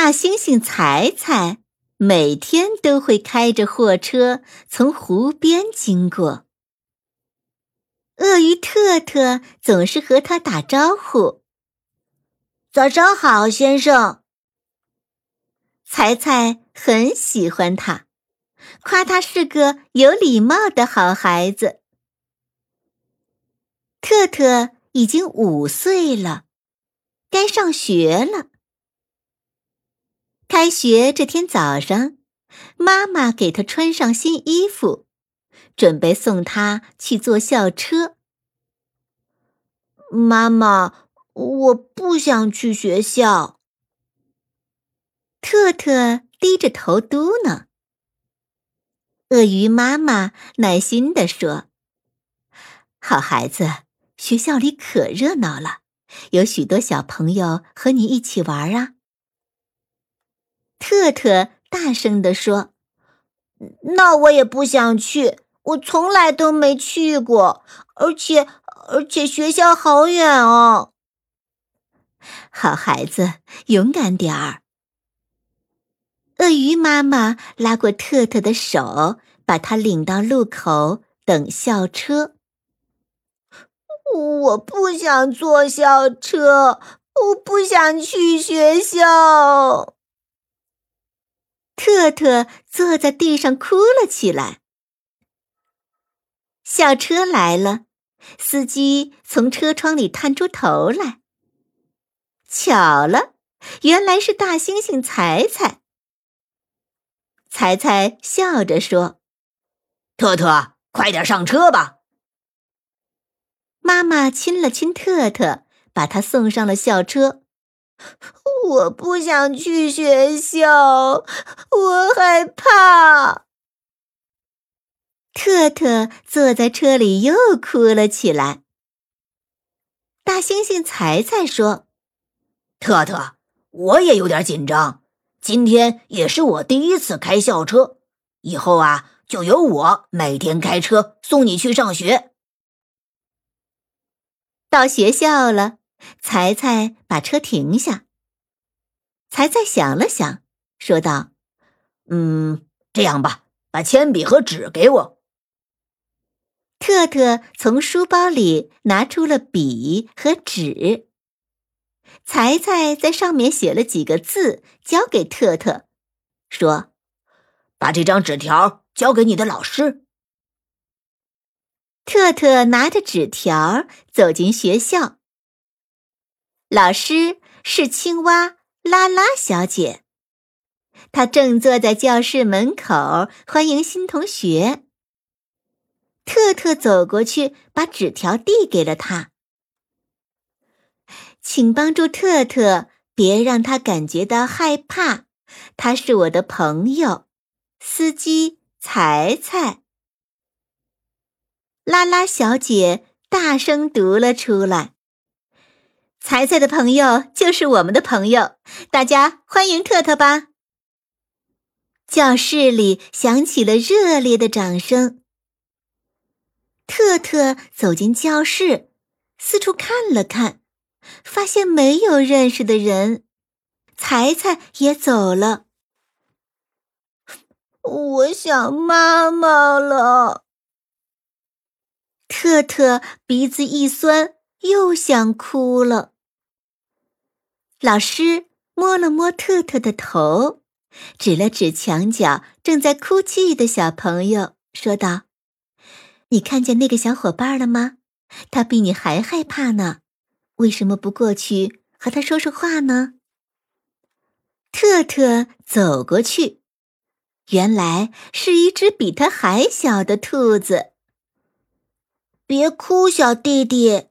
大猩猩彩彩每天都会开着货车从湖边经过。鳄鱼特特总是和他打招呼：“早上好，先生。”彩彩很喜欢他，夸他是个有礼貌的好孩子。特特已经五岁了，该上学了。开学这天早上，妈妈给他穿上新衣服，准备送他去坐校车。妈妈，我不想去学校。特特低着头嘟囔。鳄鱼妈妈耐心地说：“好孩子，学校里可热闹了，有许多小朋友和你一起玩啊。”特特大声地说：“那我也不想去，我从来都没去过，而且而且学校好远哦。”好孩子，勇敢点儿。鳄鱼妈妈拉过特特的手，把他领到路口等校车。我不想坐校车，我不想去学校。特特坐在地上哭了起来。校车来了，司机从车窗里探出头来。巧了，原来是大猩猩彩彩。彩彩笑着说：“特特，快点上车吧。”妈妈亲了亲特特，把他送上了校车。我不想去学校，我害怕。特特坐在车里又哭了起来。大猩猩彩彩说：“特特，我也有点紧张。今天也是我第一次开校车，以后啊，就由我每天开车送你去上学。”到学校了，彩彩把车停下。才才想了想，说道：“嗯，这样吧，把铅笔和纸给我。”特特从书包里拿出了笔和纸，才才在上面写了几个字，交给特特，说：“把这张纸条交给你的老师。”特特拿着纸条走进学校，老师是青蛙。拉拉小姐，她正坐在教室门口欢迎新同学。特特走过去，把纸条递给了他，请帮助特特，别让他感觉到害怕。他是我的朋友，司机彩彩。拉拉小姐大声读了出来。彩彩的朋友就是我们的朋友，大家欢迎特特吧。教室里响起了热烈的掌声。特特走进教室，四处看了看，发现没有认识的人。彩彩也走了。我想妈妈了。特特鼻子一酸。又想哭了。老师摸了摸特特的头，指了指墙角正在哭泣的小朋友，说道：“你看见那个小伙伴了吗？他比你还害怕呢。为什么不过去和他说说话呢？”特特走过去，原来是一只比他还小的兔子。别哭，小弟弟。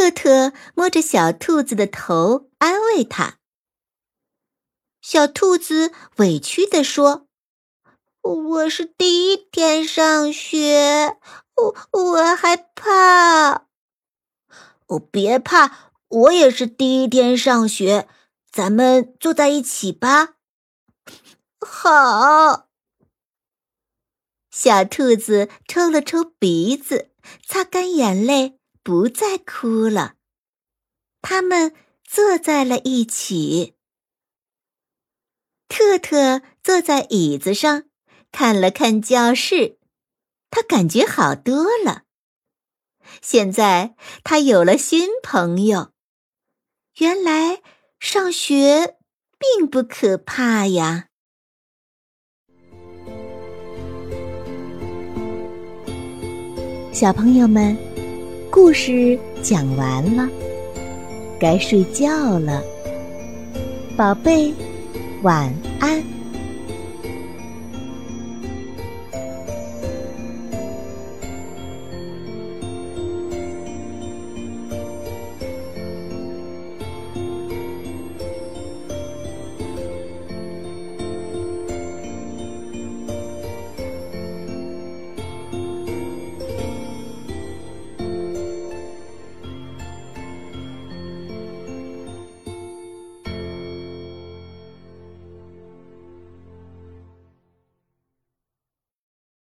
特特摸着小兔子的头，安慰它。小兔子委屈地说：“我是第一天上学，我我害怕。”“哦，别怕，我也是第一天上学，咱们坐在一起吧。”“好。”小兔子抽了抽鼻子，擦干眼泪，不再哭了。他们坐在了一起。特特坐在椅子上，看了看教室，他感觉好多了。现在他有了新朋友，原来上学并不可怕呀。小朋友们，故事讲完了，该睡觉了，宝贝。晚安。